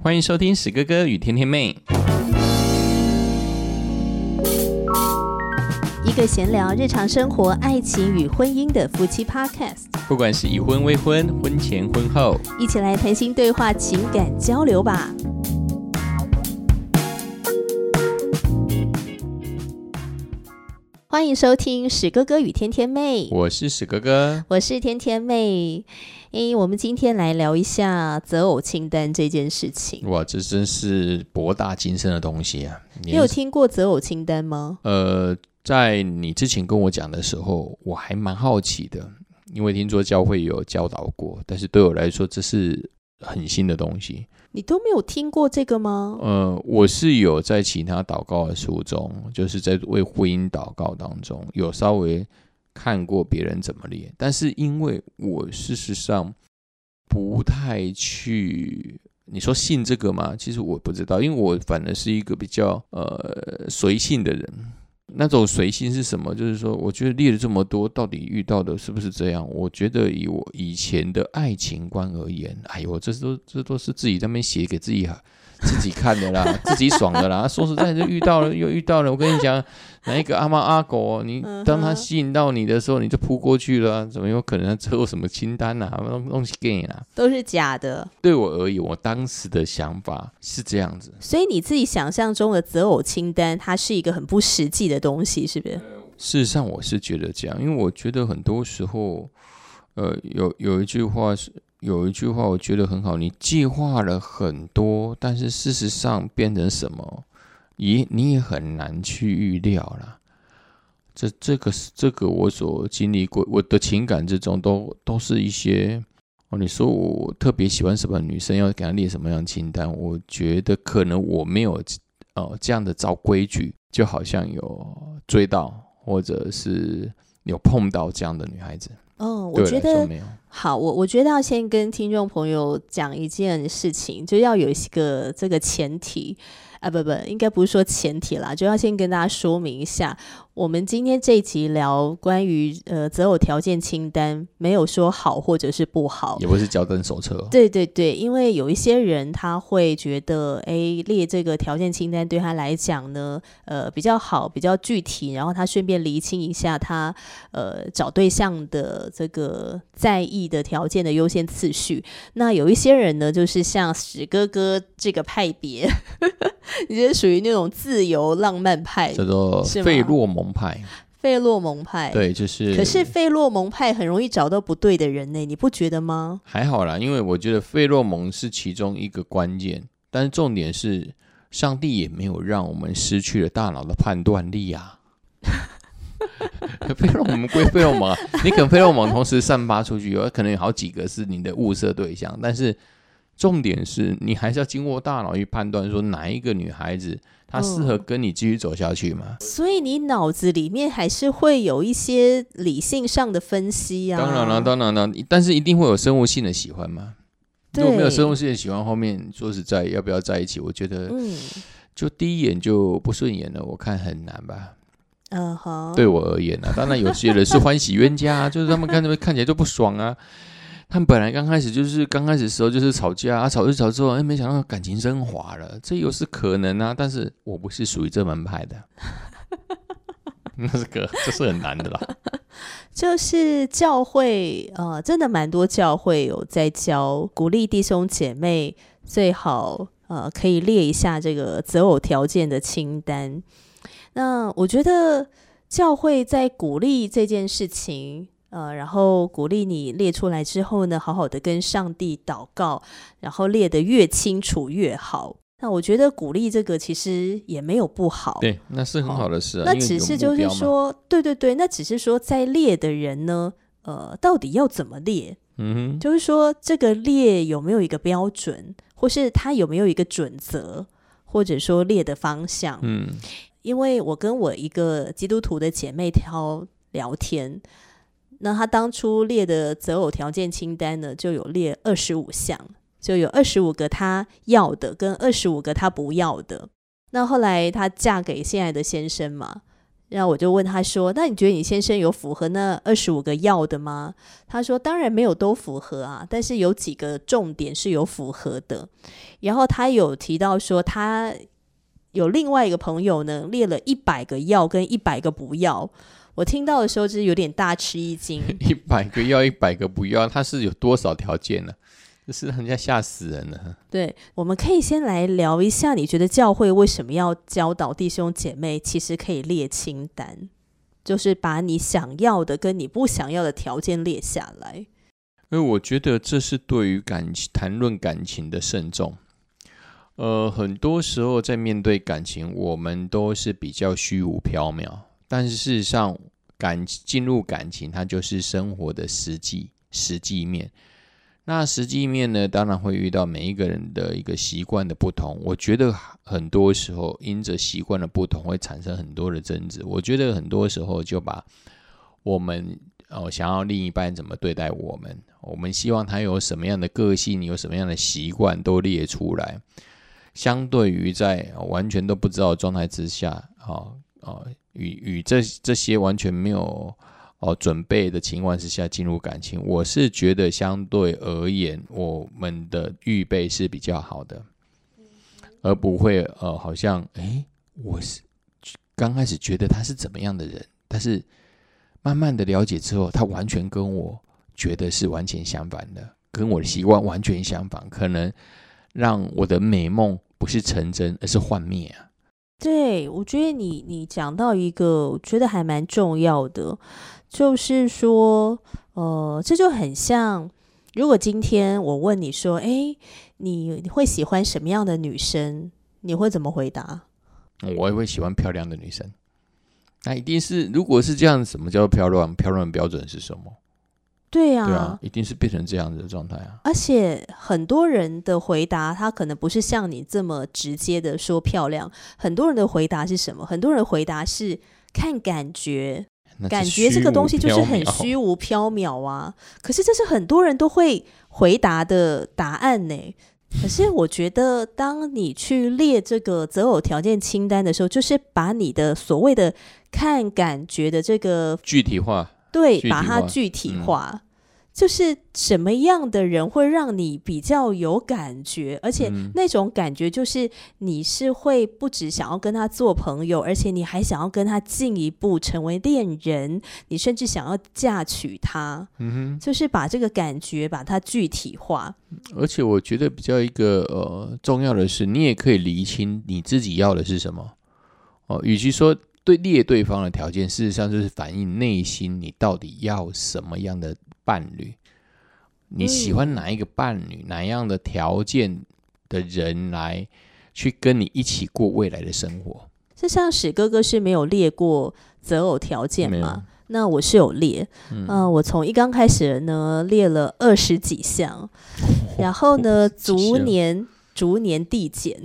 欢迎收听史哥哥与甜甜妹，一个闲聊日常生活、爱情与婚姻的夫妻 Podcast，不管是已婚、未婚、婚前、婚后，一起来谈心对话、情感交流吧。欢迎收听史哥哥与天天妹，我是史哥哥，我是天天妹。诶，我们今天来聊一下择偶清单这件事情。哇，这真是博大精深的东西啊！你有听过择偶清单吗？呃，在你之前跟我讲的时候，我还蛮好奇的，因为听说教会有教导过，但是对我来说，这是很新的东西。你都没有听过这个吗？呃，我是有在其他祷告的书中，就是在为婚姻祷告当中，有稍微看过别人怎么练，但是因为我事实上不太去，你说信这个吗？其实我不知道，因为我反而是一个比较呃随性的人。那种随性是什么？就是说，我觉得列了这么多，到底遇到的是不是这样？我觉得以我以前的爱情观而言，哎呦，这都这都是自己在那边写给自己自己看的啦，自己爽的啦。说实在，就遇到了又遇到了。我跟你讲，哪一个阿猫阿狗，你当他吸引到你的时候，你就扑过去了，怎么有可能他之后什么清单啊，东东西给你啊？都是假的。对我而言，我当时的想法是这样子。所以你自己想象中的择偶清单，它是一个很不实际的东西，是不是？事实上，我是觉得这样，因为我觉得很多时候，呃，有有一句话是。有一句话我觉得很好，你计划了很多，但是事实上变成什么，也你也很难去预料了。这这个是这个我所经历过，我的情感之中都都是一些哦。你说我特别喜欢什么女生，要给她列什么样清单？我觉得可能我没有哦这样的照规矩，就好像有追到或者是有碰到这样的女孩子。哦，我觉得好，我我觉得要先跟听众朋友讲一件事情，就要有一个这个前提。啊不不，应该不是说前提啦，就要先跟大家说明一下，我们今天这一集聊关于呃择偶条件清单，没有说好或者是不好，也不是交灯手册。对对对，因为有一些人他会觉得，哎，列这个条件清单对他来讲呢，呃比较好，比较具体，然后他顺便厘清一下他呃找对象的这个在意的条件的优先次序。那有一些人呢，就是像史哥哥这个派别。你是属于那种自由浪漫派，叫做费洛蒙派。费洛蒙派，对，就是。可是费洛蒙派很容易找到不对的人呢，你不觉得吗？还好啦，因为我觉得费洛蒙是其中一个关键，但是重点是，上帝也没有让我们失去了大脑的判断力啊。费洛蒙归费洛蒙，你可能费洛蒙同时散发出去，有可能有好几个是你的物色对象，但是。重点是你还是要经过大脑去判断，说哪一个女孩子她适合跟你继续走下去吗？所以你脑子里面还是会有一些理性上的分析啊。当然了，当然了，但是一定会有生物性的喜欢吗？如果没有生物性的喜欢，后面说实在要不要在一起？我觉得，嗯，就第一眼就不顺眼了，我看很难吧。嗯哼，对我而言呢，当然有些人是欢喜冤家，就是他们看他们 看起来就不爽啊。他们本来刚开始就是刚开始的时候就是吵架啊，吵着吵之后，哎，没想到感情升华了，这又是可能啊。但是我不是属于这门派的，那是个这是很难的啦。就是教会呃，真的蛮多教会有在教，鼓励弟兄姐妹最好呃可以列一下这个择偶条件的清单。那我觉得教会在鼓励这件事情。呃，然后鼓励你列出来之后呢，好好的跟上帝祷告，然后列得越清楚越好。那我觉得鼓励这个其实也没有不好，对，那是很好的事。那只是就是说，对对对，那只是说在列的人呢，呃，到底要怎么列？嗯哼，就是说这个列有没有一个标准，或是他有没有一个准则，或者说列的方向？嗯，因为我跟我一个基督徒的姐妹挑聊天。那他当初列的择偶条件清单呢，就有列二十五项，就有二十五个他要的，跟二十五个他不要的。那后来她嫁给现在的先生嘛，然后我就问他说：“那你觉得你先生有符合那二十五个要的吗？”他说：“当然没有都符合啊，但是有几个重点是有符合的。”然后他有提到说，他有另外一个朋友呢，列了一百个要跟一百个不要。我听到的时候就是有点大吃一惊。一百个要，一百个不要，他是有多少条件呢？这是人家吓死人了。对，我们可以先来聊一下，你觉得教会为什么要教导弟兄姐妹？其实可以列清单，就是把你想要的跟你不想要的条件列下来。因为我觉得这是对于感情谈论感情的慎重。呃，很多时候在面对感情，我们都是比较虚无缥缈，但是事实上，感进入感情，它就是生活的实际实际面。那实际面呢，当然会遇到每一个人的一个习惯的不同。我觉得很多时候，因着习惯的不同，会产生很多的争执。我觉得很多时候就把我们哦想要另一半怎么对待我们，我们希望他有什么样的个性，有什么样的习惯，都列出来。相对于在完全都不知道状态之下，啊啊，与与这这些完全没有。哦，准备的情况之下进入感情，我是觉得相对而言，我们的预备是比较好的，而不会呃，好像哎，我是刚开始觉得他是怎么样的人，但是慢慢的了解之后，他完全跟我觉得是完全相反的，跟我的习惯完全相反，可能让我的美梦不是成真，而是幻灭啊。对，我觉得你你讲到一个，我觉得还蛮重要的。就是说，呃，这就很像，如果今天我问你说，哎，你会喜欢什么样的女生？你会怎么回答？我也会喜欢漂亮的女生。那一定是，如果是这样，什么叫做漂亮？漂亮的标准是什么？对呀，对啊，一定是变成这样子的状态啊。而且很多人的回答，他可能不是像你这么直接的说漂亮。很多人的回答是什么？很多人回答是看感觉。感觉这个东西就是很虚无缥缈啊，可是这是很多人都会回答的答案呢。可是我觉得，当你去列这个择偶条件清单的时候，就是把你的所谓的看感觉的这个具体化，对，把它具体化。就是什么样的人会让你比较有感觉，而且那种感觉就是你是会不止想要跟他做朋友，而且你还想要跟他进一步成为恋人，你甚至想要嫁娶他。嗯哼，就是把这个感觉把它具体化。而且我觉得比较一个呃重要的是，你也可以厘清你自己要的是什么。哦，与其说对列对方的条件，事实上就是反映内心你到底要什么样的。伴侣，你喜欢哪一个伴侣？哪样的条件的人来去跟你一起过未来的生活？就像史哥哥是没有列过择偶条件吗？那我是有列，嗯，我从一刚开始呢列了二十几项，然后呢逐年。逐年递减，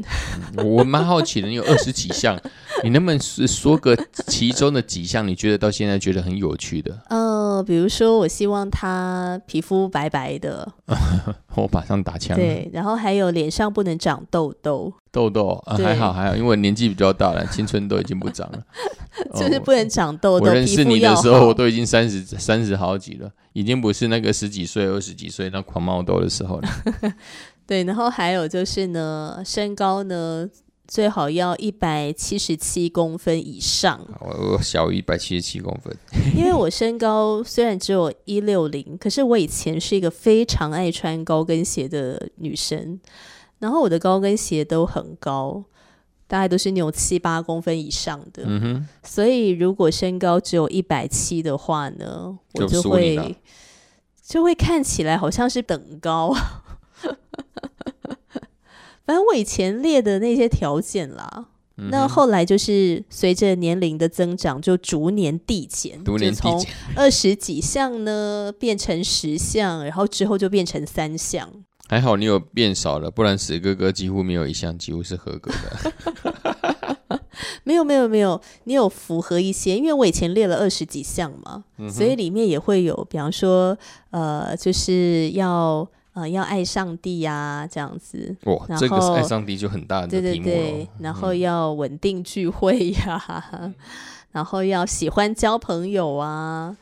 我蛮好奇的，你有二十几项，你能不能说个其中的几项？你觉得到现在觉得很有趣的？呃，比如说，我希望他皮肤白白的，我马上打枪。对，然后还有脸上不能长痘痘，痘痘还好还好，因为年纪比较大了，青春痘已经不长了，就是不能长痘痘。我认识你的时候，我都已经三十三十好几了，已经不是那个十几岁、二十几岁那狂冒痘的时候了。对，然后还有就是呢，身高呢最好要一百七十七公分以上。我小于一百七十七公分，因为我身高虽然只有一六零，可是我以前是一个非常爱穿高跟鞋的女生，然后我的高跟鞋都很高，大概都是那种七八公分以上的。所以如果身高只有一百七的话呢，我就会就会看起来好像是等高。反正我以前列的那些条件啦，那后来就是随着年龄的增长，就逐年递减，逐年递从二十几项呢变成十项，然后之后就变成三项。还好你有变少了，不然死哥哥几乎没有一项几乎是合格的。没有没有没有，你有符合一些，因为我以前列了二十几项嘛，所以里面也会有，比方说呃，就是要。呃，要爱上帝呀，这样子。哇，这个爱上帝就很大的题目对对对，然后要稳定聚会呀，然后要喜欢交朋友啊，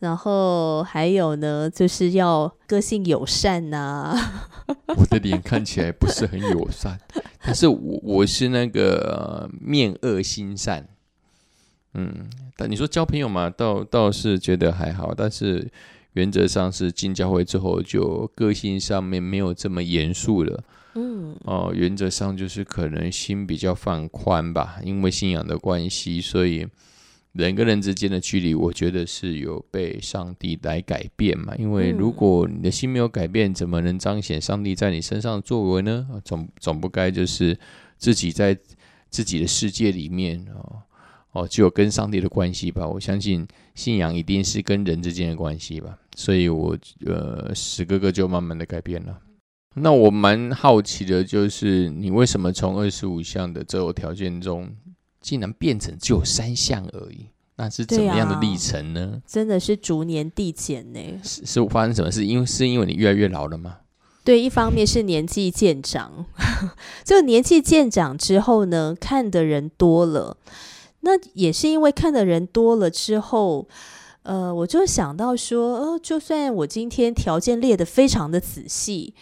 然后还有呢，就是要个性友善呐、我的脸看起来不是很友善，但是我我是那个、呃面恶心善。嗯，但你说交朋友嘛，倒倒是觉得还好，但是原则上是进教会之后，就个性上面没有这么严肃了。嗯哦、原则上就是可能心比较放宽吧，因为信仰的关系，所以人跟人之间的距离，我觉得是有被上帝来改变嘛。因为如嗯果你的心没有改变，怎么能彰显上帝在你身上的作为呢？啊总总不该就是自己在自己的世界里面哦哦，只有跟上帝的关系吧。我相信信仰一定是跟人之间的关系吧。所以我呃，史哥哥就慢慢的改变了。那我蛮好奇的，就是你为什么从二十五项的择偶条件中，竟然变成只有三项而已？那是怎么样的历程呢？真的是逐年递减呢。是是发生什么事？因为是因为你越来越老了吗？对，一方面是年纪渐长，就年纪渐长之后呢，看的人多了，那也是因为看的人多了之后，呃，我就想到说，呃，就算我今天条件列得非常的仔细，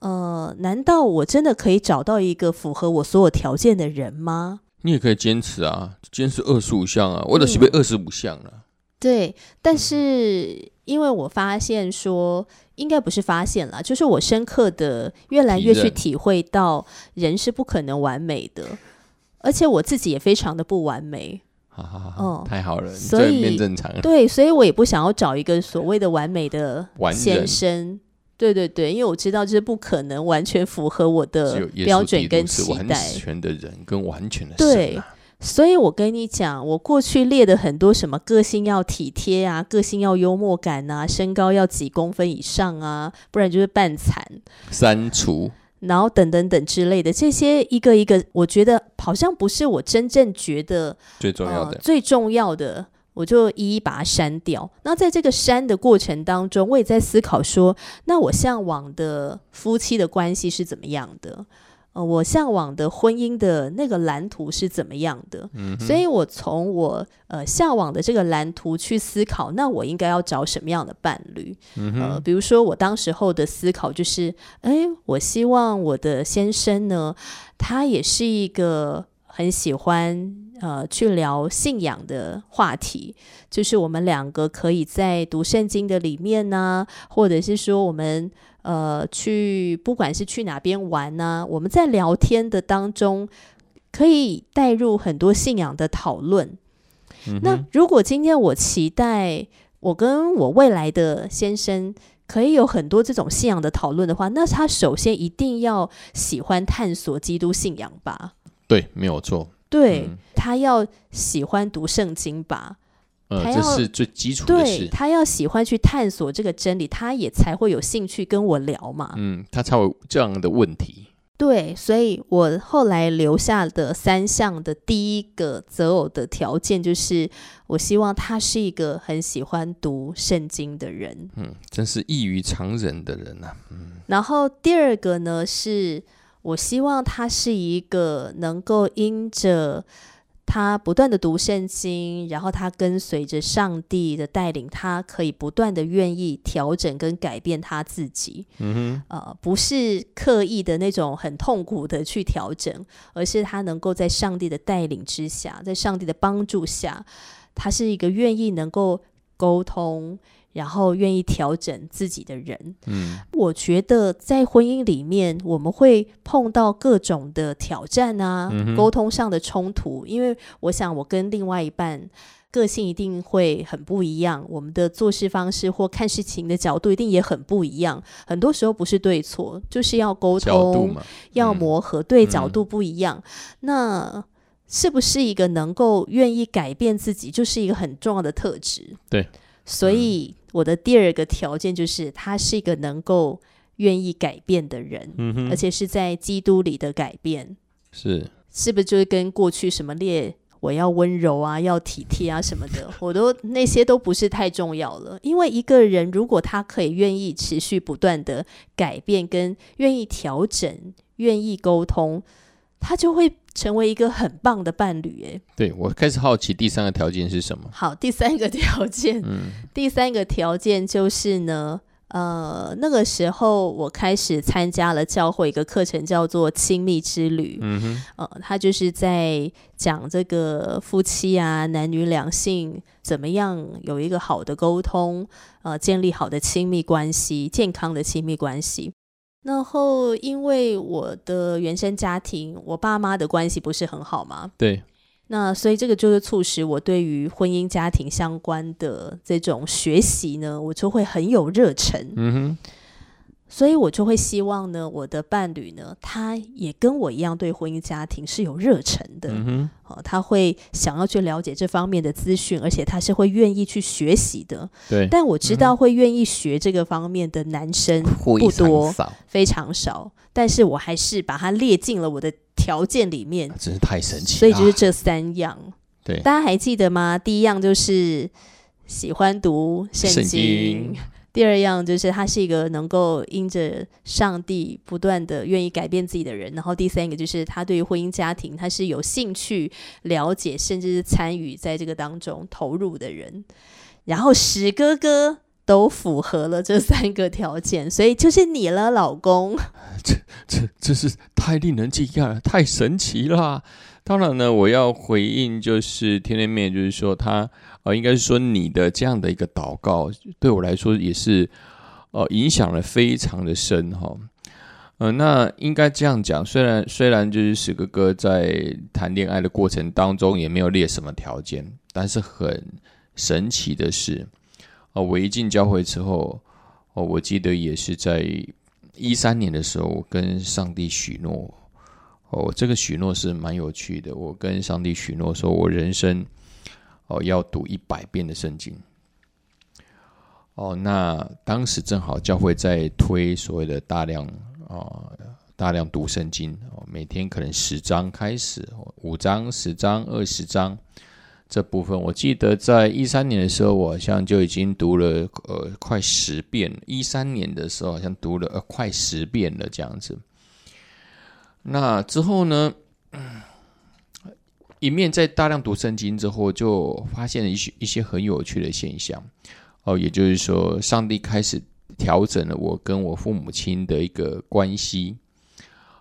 呃，难道我真的可以找到一个符合我所有条件的人吗？你也可以坚持啊，坚持二十五项啊，我的随便二十五项了。对，但是因为我发现说，应该不是发现了，就是我深刻的越来越去体会到，人是不可能完美的，而且我自己也非常的不完美。哦太好了，所以正常了。对，所以我也不想要找一个所谓的完美的先生。对对对，因为我知道这是不可能完全符合我的标准跟期待。全的人跟完全的对。所以我跟你讲，我过去列的很多什么个性要体贴啊，个性要幽默感啊，身高要几公分以上啊，不然就是半残，删除然后等等等之类的，这些一个一个，我觉得好像不是我真正觉得最重要的，呃最重要的，我就一一把它删掉。那在这个删的过程当中，我也在思考说，那我向往的夫妻的关系是怎么样的？呃，我向往的婚姻的那个蓝图是怎么样的？嗯所以我从我呃向往的这个蓝图去思考，那我应该要找什么样的伴侣？呃，比如说我当时候的思考就是，哎，我希望我的先生呢，他也是一个很喜欢呃去聊信仰的话题，就是我们两个可以在读圣经的里面呢，或者是说我们呃去不管是去哪边玩呢，我们在聊天的当中可以带入很多信仰的讨论。那如果今天我期待我跟我未来的先生可以有很多这种信仰的讨论的话，那他首先一定要喜欢探索基督信仰吧？对，没有错。对、嗯他要喜欢读圣经吧？这是最基础的。他要喜欢去探索这个真理，他也才会有兴趣跟我聊嘛。嗯，他才有这样的问题。对，所以我后来留下的三项的第一个择偶的条件就是，我希望他是一个很喜欢读圣经的人。嗯，真是异于常人的人呐、啊。嗯然后第二个呢，是我希望他是一个能够因着他不断的读圣经，然后他跟随着上帝的带领，他可以不断的愿意调整跟改变他自己。嗯呃，不是刻意的那种很痛苦的去调整，而是他能够在上帝的带领之下，在上帝的帮助下，他是一个愿意能够沟通，然后愿意调整自己的人。嗯我觉得在婚姻里面，我们会碰到各种的挑战啊，嗯沟通上的冲突，因为我想我跟另外一半。个性一定会很不一样，我们的做事方式或看事情的角度一定也很不一样。很多时候不是对错，就是要沟通，要嗯磨合，对嗯角度不一样。那是不是一个能够愿意改变自己，就是一个很重要的特质？对，所以我的第二个条件就是，他是一个能够愿意改变的人，嗯，而且是在基督里的改变，是是不是就是跟过去什么列？我要温柔啊，要体贴啊什么的，我都那些都不是太重要了。因为一个人如果他可以愿意持续不断的改变，跟愿意调整、愿意沟通，他就会成为一个很棒的伴侣。诶，对我开始好奇第三个条件是什么？好，第三个条件，嗯第三个条件就是呢，呃，那个时候我开始参加了教会一个课程，叫做亲密之旅。嗯哼，呃，他就是在讲这个夫妻啊，男女两性怎么样有一个好的沟通，呃，建立好的亲密关系，健康的亲密关系。然后，因为我的原生家庭，我爸妈的关系不是很好嘛，对，那所以这个就是促使我对于婚姻家庭相关的这种学习呢，我就会很有热忱。嗯哼，所以我就会希望呢，我的伴侣呢，他也跟我一样对婚姻家庭是有热忱的。嗯，哦，他会想要去了解这方面的资讯，而且他是会愿意去学习的。对，但我知道会愿意学这个方面的男生 不多少，非常少，但是我还是把它列进了我的条件里面。真是太神奇了。所以就是这三样，对大家还记得吗？第一样就是喜欢读圣经，第二样就是他是一个能够因着上帝不断的愿意改变自己的人，然后第三个就是他对于婚姻家庭他是有兴趣了解，甚至是参与在这个当中投入的人。然后史哥哥都符合了这三个条件，所以就是你了，老公。这这这是太令人惊讶了，太神奇啦！当然呢，我要回应就是天天妹，就是说他呃，应该是说你的这样的一个祷告，对我来说也是呃影响了非常的深哈。呃，那应该这样讲，虽然虽然就是史哥哥在谈恋爱的过程当中也没有列什么条件，但是很神奇的是，呃，我一进教会之后，哦，我记得也是在一三年的时候，我跟上帝许诺，哦，这个许诺是蛮有趣的。我跟上帝许诺说，我人生哦要读一百遍的圣经。哦，那当时正好教会在推所谓的大量啊、大量读圣经哦，每天可能十章开始，五章、十章、二十章这部分，我记得在一三年的时候，我好像就已经读了呃快十遍。一三年的时候，好像读了快十遍了这样子。那之后呢，一面在大量读圣经之后，就发现了一些一些很有趣的现象。哦，也就是说，上帝开始调整了我跟我父母亲的一个关系。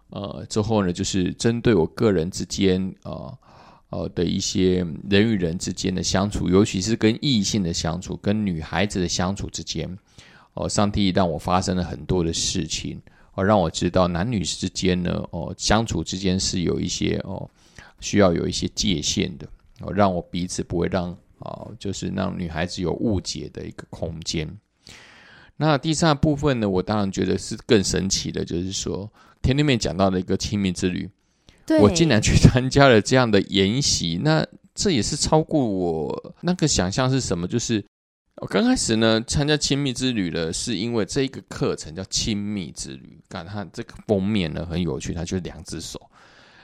呃，之后呢，就是针对我个人之间啊。呃的一些人与人之间的相处，尤其是跟异性的相处，跟女孩子的相处之间，哦，上帝让我发生了很多的事情，哦，让我知道男女之间呢，哦，相处之间是有一些哦，需要有一些界限的，哦，让我彼此不会让哦，就是让女孩子有误解的一个空间。那第三部分呢，我当然觉得是更神奇的，就是说天天面讲到的一个亲密之旅。我竟然去参加了这样的研习，那这也是超过我那个想象是什么？就是我刚开始呢参加亲密之旅了，是因为这一个课程叫亲密之旅，看它这个封面呢很有趣，它就是两只手。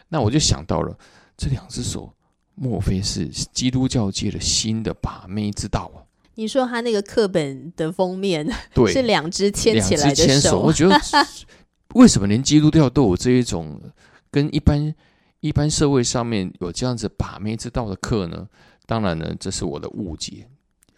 那我就想到了，这两只手莫非是基督教界的新的把妹之道啊？你说他那个课本的封面对，是两只牵起来的手，我觉得 为什么连基督教都有这一种跟一般一般社会上面有这样子把妹之道的课呢？当然呢，这是我的误解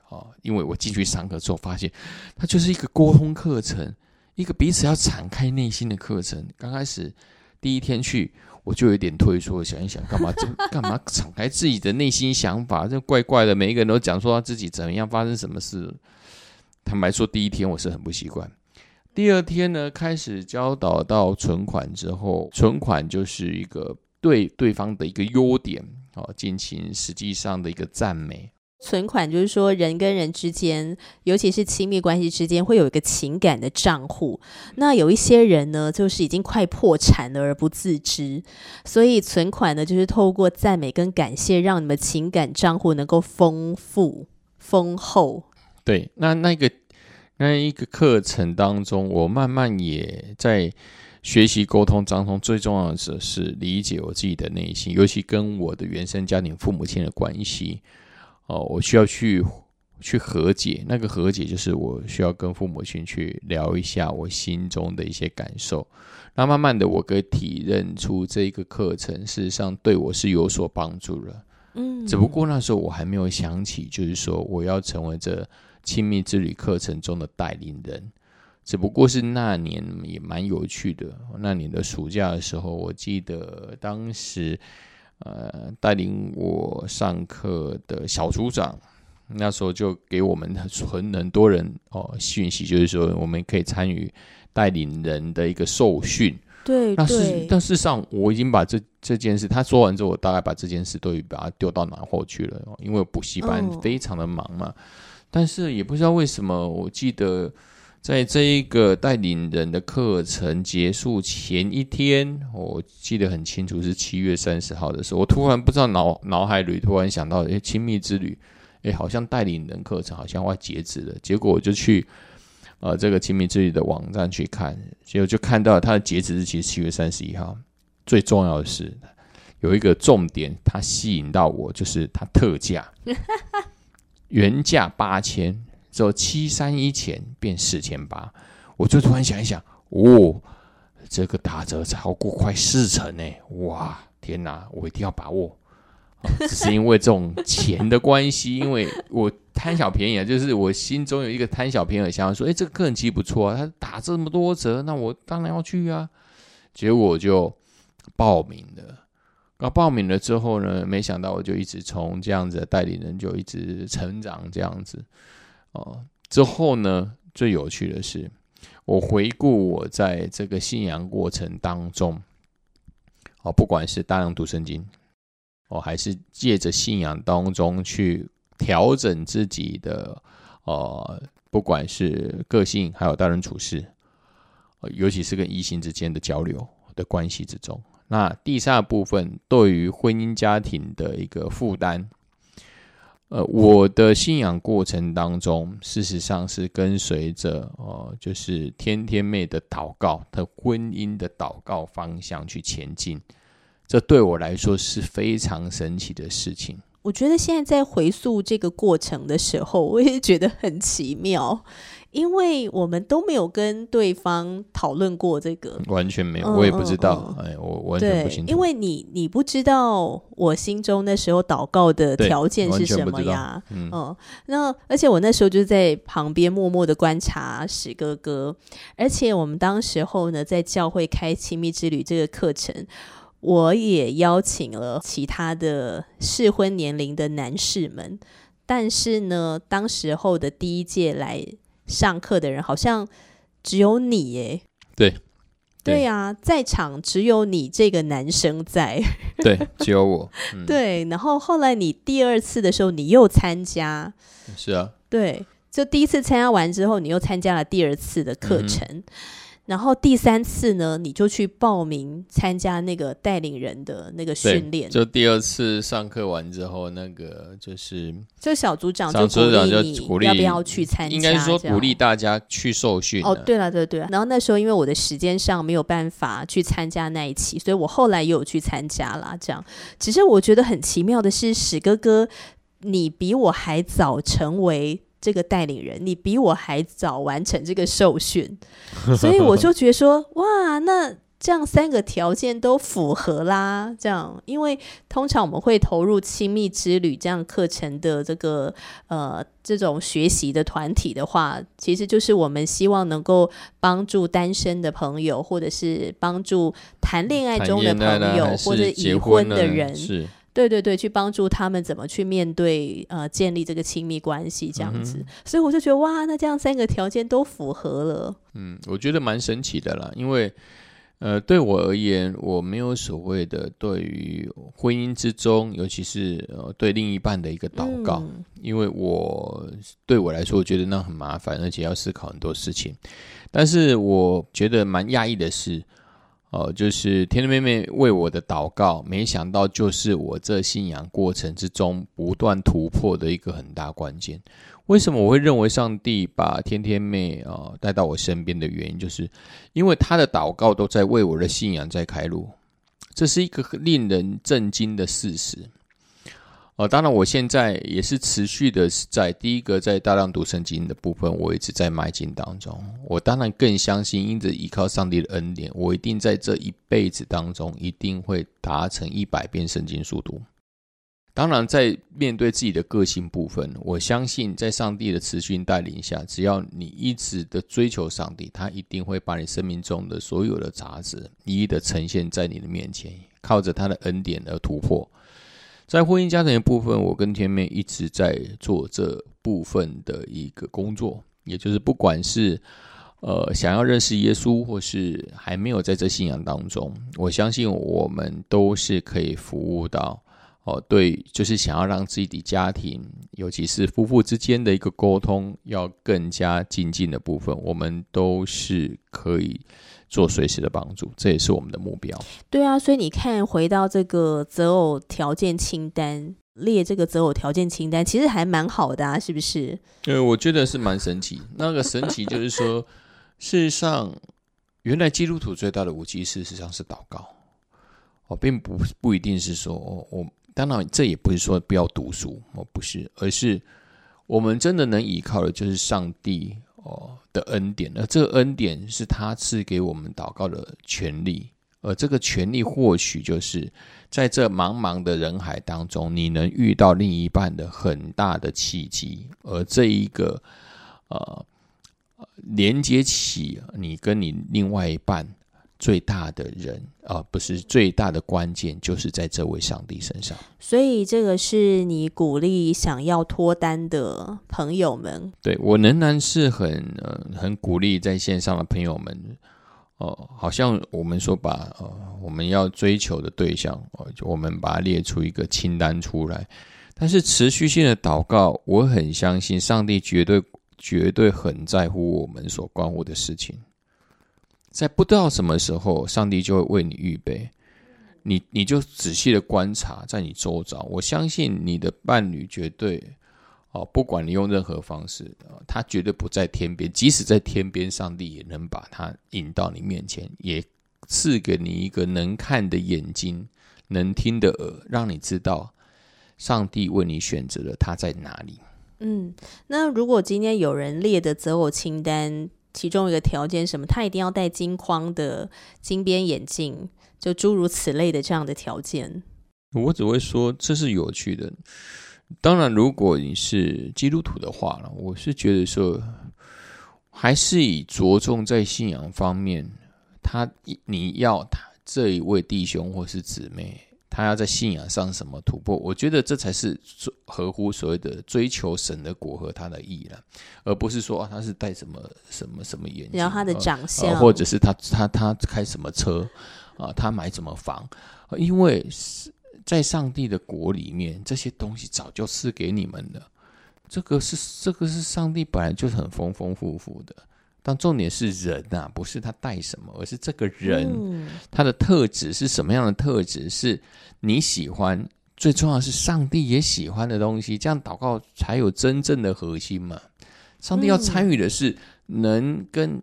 啊，因为我进去上课之后发现，它就是一个沟通课程，一个彼此要敞开内心的课程。刚开始第一天去，我就有点退缩，想一想，干嘛这干嘛敞开自己的内心想法？这怪怪的，每一个人都讲说他自己怎么样，发生什么事。坦白说，第一天我是很不习惯。第二天呢，开始教导到存款之后，存款就是一个对对方的一个优点哦，进行实际上的一个赞美。存款就是说，人跟人之间，尤其是亲密关系之间，会有一个情感的账户。那有一些人呢，就是已经快破产了而不自知，所以存款呢，就是透过赞美跟感谢，让你们情感账户能够丰富丰厚。对，那那个那一个课程当中，我慢慢也在学习沟通当中，最重要的是是理解我自己的内心，尤其跟我的原生家庭父母亲的关系。哦，我需要去去和解。那个和解就是我需要跟父母亲去聊一下我心中的一些感受。那慢慢的，我可以体认出这一个课程事实上对我是有所帮助了。嗯，只不过那时候我还没有想起，就是说我要成为这亲密之旅课程中的带领人。只不过是那年也蛮有趣的。那年的暑假的时候，我记得当时呃带领我上课的小组长，那时候就给我们很很多人哦讯息，就是说我们可以参与带领人的一个受训。对，那事，但事实上，我已经把这这件事他说完之后，我大概把这件事都把它丢到脑后去了，因为补习班哦非常的忙嘛。但是也不知道为什么，我记得在这一个带领人的课程结束前一天，我记得很清楚是七月三十号的时候，我突然不知道脑脑海里突然想到，诶，亲密之旅，诶，好像带领人课程好像要截止了，结果我就去。呃，这个亲密之旅的网站去看，结果就看到它的截止日期是七月三十一号。最重要的是，有一个重点，它吸引到我，就是它特价，原价八千，只有七三一前变四千八。我就突然想一想，哦，这个打折超过快四成呢！哇，天哪，我一定要把握。只是因为这种钱的关系，因为我贪小便宜啊，就是我心中有一个贪小便宜的想法，说，哎，这个客人其实不错啊，他打这么多折，那我当然要去啊。结果我就报名了。那报名了之后呢，没想到我就一直从这样子的代理人就一直成长这样子。哦，之后呢，最有趣的是，我回顾我在这个信仰过程当中，哦，不管是大量读圣经。哦，还是借着信仰当中去调整自己的，呃，不管是个性，还有待人处事，呃，尤其是跟异性之间的交流的关系之中。那第三部分，对于婚姻家庭的一个负担，呃，我的信仰过程当中，事实上是跟随着呃，就是天天妹的祷告的婚姻的祷告方向去前进。这对我来说是非常神奇的事情。我觉得现在在回溯这个过程的时候，我也觉得很奇妙，因为我们都没有跟对方讨论过这个，完全没有，嗯我也不知道，嗯哎，我完全不对清，楚。因为你你不知道我心中那时候祷告的对条件是什么呀？嗯，嗯，那而且我那时候就在旁边默默的观察史哥哥，而且我们当时候呢，在教会开亲密之旅这个课程，我也邀请了其他的适婚年龄的男士们，但是呢，当时候的第一届来上课的人好像只有你耶。对。对呀、在场只有你这个男生在。对，只有我，嗯，对，然后后来你第二次的时候，你又参加，是啊，对，就第一次参加完之后，你又参加了第二次的课程，然后第三次呢，你就去报名参加那个带领人的那个训练，就第二次上课完之后，那个就是就小组长就小组长就你鼓励要不要去参加，应该是说鼓励大家去受训啊。哦，对了，对对，然后那时候因为我的时间上没有办法去参加那一期，所以我后来也有去参加啦。这样，只是我觉得很奇妙的是，史哥哥，你比我还早成为这个带领人，你比我还早完成这个受训，所以我就觉得说，哇，那。这样三个条件都符合啦，这样，因为通常我们会投入亲密之旅这样课程的这个呃这种学习的团体的话，其实就是我们希望能够帮助单身的朋友，或者是帮助谈恋爱中的朋友，或者已婚的人，是对对对，去帮助他们怎么去面对呃建立这个亲密关系这样子。嗯所以我就觉得哇，那这样三个条件都符合了。嗯，我觉得蛮神奇的啦，因为呃，对我而言，我没有所谓的对于婚姻之中，尤其是呃对另一半的一个祷告，嗯因为我对我来说，我觉得那很麻烦，而且要思考很多事情。但是我觉得蛮讶异的是，哦，就是天天妹妹为我的祷告，没想到就是我这信仰过程之中不断突破的一个很大关键。为什么我会认为上帝把天天妹啊、呃带到我身边的原因，就是因为她的祷告都在为我的信仰在开路，这是一个令人震惊的事实。哦，当然，我现在也是持续的在第一个在大量读圣经的部分，我一直在迈进当中。我当然更相信，因着依靠上帝的恩典，我一定在这一辈子当中一定会达成一百遍圣经速度。当然，在面对自己的个性部分，我相信在上帝的持续带领下，只要你一直的追求上帝，他一定会把你生命中的所有的杂质一一的呈现在你的面前，靠着他的恩典而突破。在婚姻家庭的部分，我跟天妹一直在做这部分的一个工作，也就是不管是呃想要认识耶稣，或是还没有在这信仰当中，我相信我们都是可以服务到哦。对，就是想要让自己的家庭，尤其是夫妇之间的一个沟通要更加精进的部分，我们都是可以。做随时的帮助，这也是我们的目标。对啊，所以你看，回到这个择偶条件清单，列这个择偶条件清单，其实还蛮好的啊，是不是？对，我觉得是蛮神奇。那个神奇就是说，事实上，原来基督徒最大的武器，事实上是祷告。哦，并不不一定是说，哦我当然这也不是说不要读书，哦，不是，而是我们真的能依靠的，就是上帝。哦的恩典，而这个恩典是他赐给我们祷告的权利，而这个权利或许就是在这茫茫的人海当中，你能遇到另一半的很大的契机，而这一个呃连接起你跟你另外一半。最大的人啊，不是最大的关键，就是在这位上帝身上。所以，这个是你鼓励想要脱单的朋友们。对我仍然是很呃很鼓励在线上的朋友们哦，好像我们说把呃我们要追求的对象哦，我们把它列出一个清单出来。但是持续性的祷告，我很相信上帝绝对绝对很在乎我们所关乎的事情。在不知道什么时候，上帝就会为你预备。你你就仔细的观察，在你周遭，我相信你的伴侣绝对哦，不管你用任何方式，他绝对不在天边。即使在天边，上帝也能把他引到你面前，也赐给你一个能看的眼睛，能听的耳，让你知道上帝为你选择了他在哪里。嗯，那如果今天有人列的择偶清单。其中一个条件什么？他一定要戴金框的金边眼镜，就诸如此类的这样的条件。我只会说这是有趣的。当然，如果你是基督徒的话了，我是觉得说，还是以着重在信仰方面，他你要他这一位弟兄或是姊妹。他要在信仰上什么突破？我觉得这才是合乎所谓的追求神的果和他的意了，而不是说啊他是戴什么什么什么眼镜，然后他的长相，或者是他他他开什么车啊，他买什么房？因为在上帝的国里面，这些东西早就赐给你们了。这个是这个是上帝本来就是很丰丰富富的。但重点是人呐，不是他带什么，而是这个人他的特质是什么样的特质？是你喜欢，最重要是上帝也喜欢的东西。这样祷告才有真正的核心嘛？上帝要参与的是能跟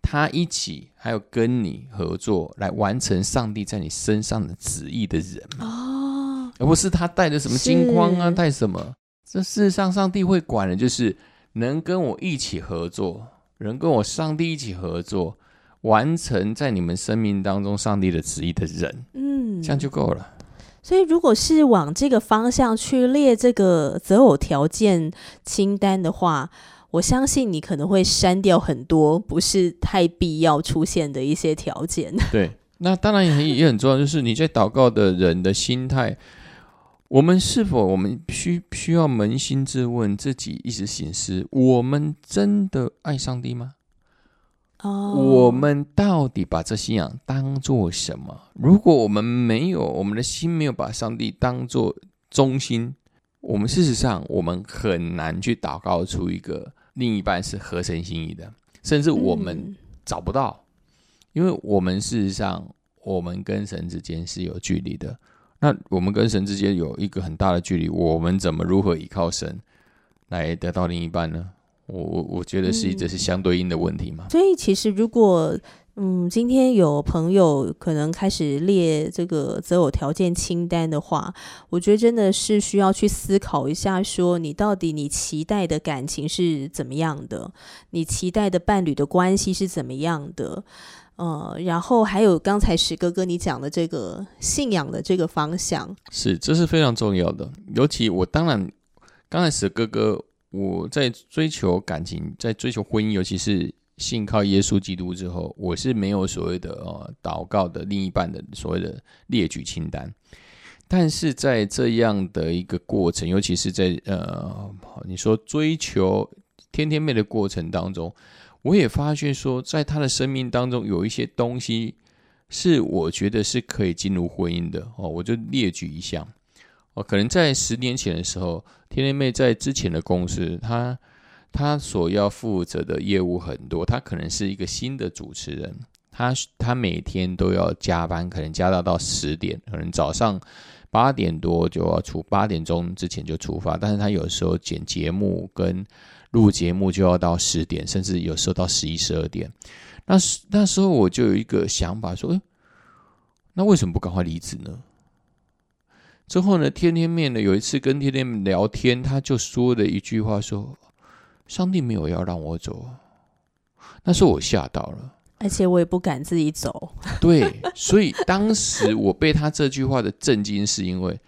他一起，还有跟你合作来完成上帝在你身上的旨意的人嘛？哦，而不是他带着什么金光啊，带什么？这事实上，上帝会管的，就是能跟我一起合作。能跟我上帝一起合作，完成在你们生命当中上帝的旨意的人，嗯，这样就够了。所以，如果是往这个方向去列这个择偶条件清单的话，我相信你可能会删掉很多不是太必要出现的一些条件。对，那当然也很也很重要，就是你在祷告的人的心态。我们是否我们需需要扪心自问，自己一直醒思：我们真的爱上帝吗？哦，我们到底把这信仰当做什么？如果我们没有，我们的心没有把上帝当做中心，我们事实上我们很难去祷告出一个另一半是合神心意的，甚至我们找不到，因为我们事实上我们跟神之间是有距离的。那我们跟神之间有一个很大的距离，我们怎么如何依靠神来得到另一半呢？我我我觉得是这是相对应的问题嘛。所以其实如果嗯，今天有朋友可能开始列这个择偶条件清单的话，我觉得真的是需要去思考一下，说你到底你期待的感情是怎么样的，你期待的伴侣的关系是怎么样的，呃，然后还有刚才史哥哥你讲的这个信仰的这个方向，是这是非常重要的。尤其我当然刚才史哥哥我在追求感情，在追求婚姻，尤其是。信靠耶稣基督之后，我是没有所谓的呃祷告的另一半的所谓的列举清单，但是在这样的一个过程，尤其是在呃你说追求天天妹的过程当中，我也发现说，在他的生命当中有一些东西是我觉得是可以进入婚姻的哦，我就列举一项哦，可能在十年前的时候，天天妹在之前的公司，她。她所要负责的业务很多，她可能是一个新的主持人，她她每天都要加班，可能加到到十点，可能早上八点多就要出，八点钟之前就出发，但是他有时候剪节目跟录节目就要到十点，甚至有时候到十一十二点。那那时候我就有一个想法说，那为什么不赶快离职呢？之后呢，天天面呢有一次跟天天聊天，他就说了一句话说。上帝没有要让我走，那是我吓到了，而且我也不敢自己走。对，所以当时我被他这句话的震惊，是因为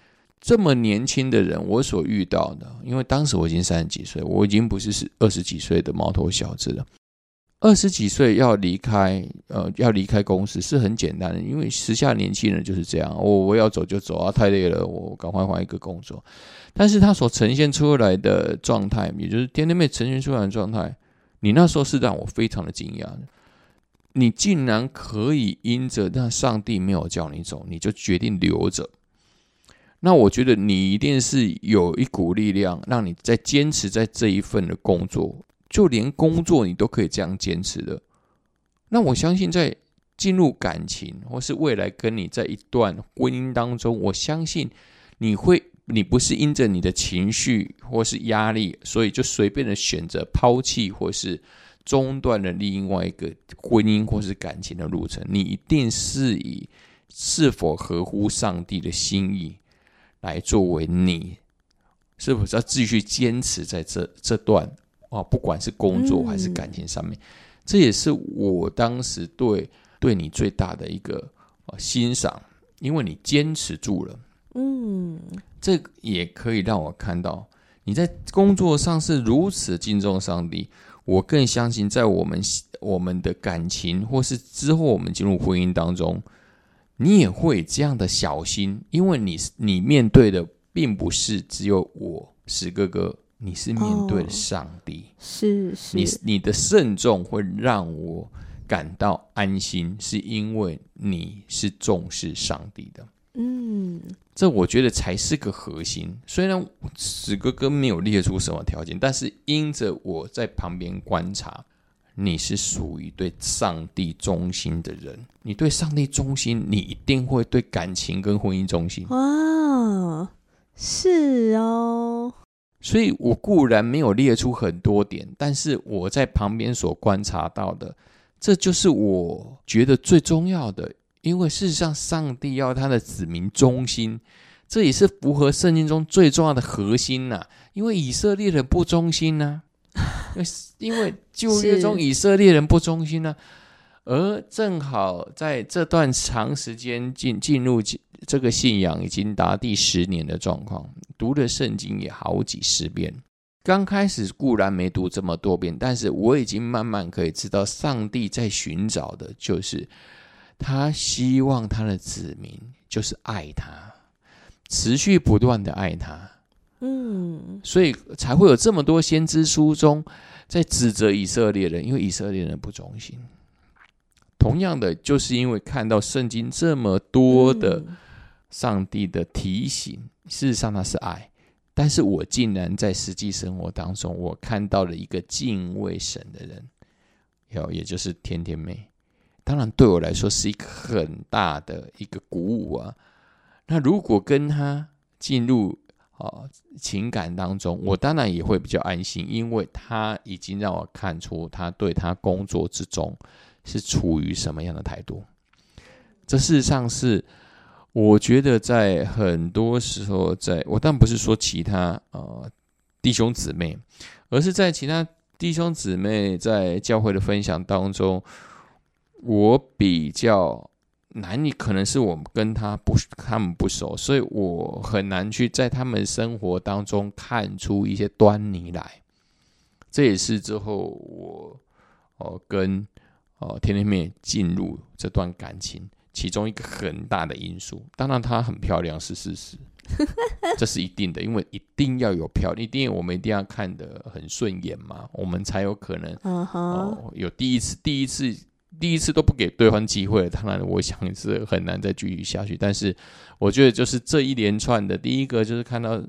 这么年轻的人，我所遇到的，因为当时我已经三十几岁，我已经不是是二十几岁的毛头小子了。二十几岁要离开，呃，要离开公司是很简单的，因为时下年轻人就是这样，我我要走就走啊，太累了，我赶快换一个工作。但是他所呈现出来的状态，也就是天天妹呈现出来的状态，你那时候是让我非常的惊讶的。你竟然可以因着那上帝没有叫你走，你就决定留着。那我觉得你一定是有一股力量，让你在坚持在这一份的工作。就连工作你都可以这样坚持的，那我相信在进入感情或是未来跟你在一段婚姻当中，我相信你会，你不是因着你的情绪或是压力，所以就随便的选择抛弃或是中断了另外一个婚姻或是感情的路程，你一定是以是否合乎上帝的心意来作为你是不是要继续坚持在这这段。啊，不管是工作还是感情上面，这也是我当时对对你最大的一个欣赏，因为你坚持住了。嗯，这也可以让我看到你在工作上是如此敬重上帝。我更相信，在我们我们的感情或是之后我们进入婚姻当中，你也会这样的小心，因为你你面对的并不是只有我史哥哥。你是面对上帝，是是，你你的慎重会让我感到安心，是因为你是重视上帝的。嗯，这我觉得才是个核心。虽然史哥哥没有列出什么条件，但是因着我在旁边观察，你是属于对上帝忠心的人。你对上帝忠心，你一定会对感情跟婚姻忠心。哇，是哦。所以我固然没有列出很多点，但是我在旁边所观察到的，这就是我觉得最重要的。因为事实上，上帝要他的子民忠心，这也是符合圣经中最重要的核心呐。因为以色列人不忠心呢，因为旧约中以色列人不忠心呢，而正好在这段长时间进进入这个信仰已经达第十年的状况。读的圣经也好几十遍，刚开始固然没读这么多遍，但是我已经慢慢可以知道，上帝在寻找的就是他希望他的子民就是爱他，持续不断的爱他。嗯，所以才会有这么多先知书中在指责以色列人，因为以色列人不忠心。同样的，就是因为看到圣经这么多的上帝的提醒。事实上，他是爱，但是我竟然在实际生活当中，我看到了一个敬畏神的人，有，也就是天天妹。当然，对我来说是一个很大的一个鼓舞啊。那如果跟他进入啊情感当中，我当然也会比较安心，因为他已经让我看出他对他工作之中是处于什么样的态度。这事实上是，我觉得在很多时候，在我但不是说其他呃弟兄姊妹，而是在其他弟兄姊妹在教会的分享当中，我比较难以，可能是我们跟他不他们不熟，所以我很难去在他们生活当中看出一些端倪来。这也是之后我哦跟哦天天妹进入这段感情。其中一个很大的因素，当然她很漂亮是事实，这是一定的，因为一定要有漂亮，一定我们一定要看得很顺眼嘛，我们才有可能哦有第一次，第一次，第一次都不给对方机会，当然我想是很难再继续下去。但是我觉得就是这一连串的，第一个就是看到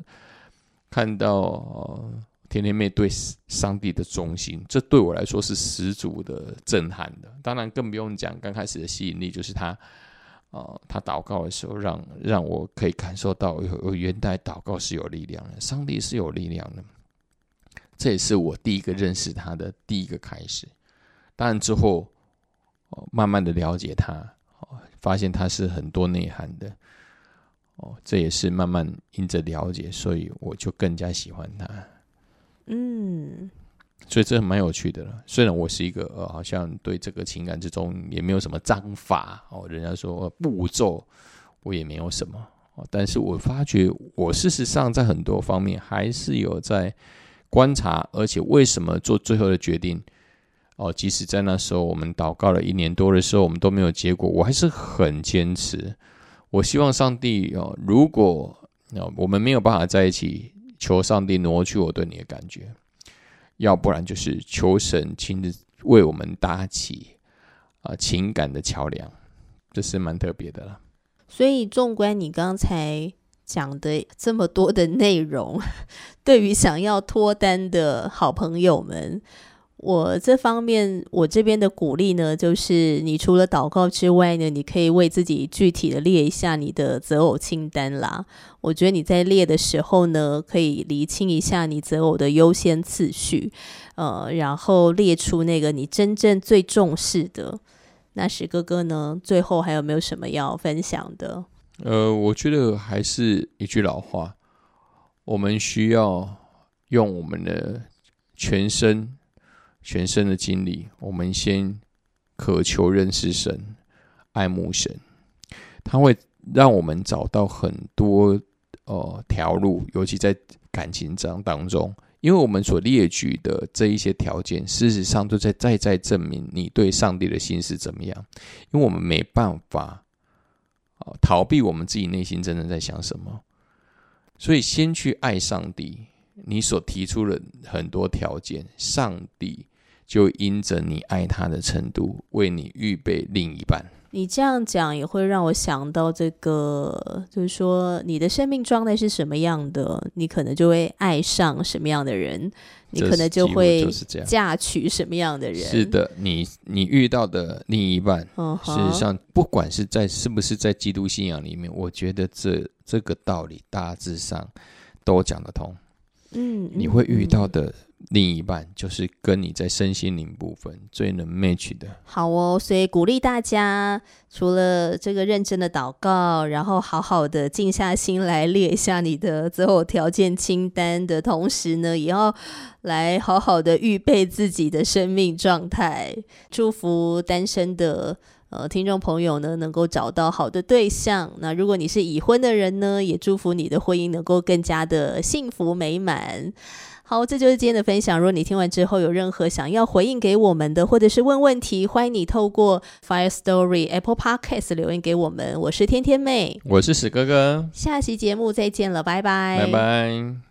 看到。甜甜妹对上帝的忠心，这对我来说是十足的震撼的。当然，更不用讲刚开始的吸引力，就是他，呃，他祷告的时候，让让我可以感受到，有原来祷告是有力量的，上帝是有力量的。这也是我第一个认识他的第一个开始。当然之后，哦，慢慢的了解他，哦，发现他是很多内涵的。哦，这也是慢慢因着了解，所以我就更加喜欢他。嗯，所以这蛮有趣的了。虽然我是一个呃，好像对这个情感之中也没有什么章法哦，人家说步骤我也没有什么哦，但是我发觉我事实上在很多方面还是有在观察，而且为什么做最后的决定哦，即使在那时候我们祷告了一年多的时候，我们都没有结果，我还是很坚持。我希望上帝哦，如果我们没有办法在一起。求上帝挪去我对你的感觉，要不然就是求神亲自为我们搭起啊情感的桥梁，这是蛮特别的了。所以，纵观你刚才讲的这么多的内容，对于想要脱单的好朋友们。我这方面，我这边的鼓励呢，就是你除了祷告之外呢，你可以为自己具体的列一下你的择偶清单啦。我觉得你在列的时候呢，可以厘清一下你择偶的优先次序，呃，然后列出那个你真正最重视的。那史哥哥呢，最后还有没有什么要分享的？呃，我觉得还是一句老话，我们需要用我们的全身。全身的经历，我们先渴求认识神、爱慕神，他会让我们找到很多呃条路，尤其在感情章当中，因为我们所列举的这一些条件，事实上都在再再证明你对上帝的心是怎么样。因为我们没办法啊逃避我们自己内心真正在想什么，所以先去爱上帝。你所提出的很多条件，上帝。就因着你爱他的程度，为你预备另一半。你这样讲也会让我想到这个，就是说你的生命状态是什么样的，你可能就会爱上什么样的人，你可能就会嫁娶什么样的人。是的，你你遇到的另一半，事实上不管是在是不是在基督信仰里面，我觉得这这个道理大致上都讲得通。嗯，你会遇到的。另一半就是跟你在身心灵部分最能 match 的。好哦，所以鼓励大家，除了这个认真的祷告，然后好好的静下心来列一下你的择偶条件清单的同时呢，也要来好好的预备自己的生命状态。祝福单身的呃听众朋友呢，能够找到好的对象。那如果你是已婚的人呢，也祝福你的婚姻能够更加的幸福美满。好，这就是今天的分享。如果你听完之后有任何想要回应给我们的，或者是问问题，欢迎你透过 Fire Story Apple Podcast 留言给我们。我是天天妹，我是史哥哥，下期节目再见了，拜拜，拜拜。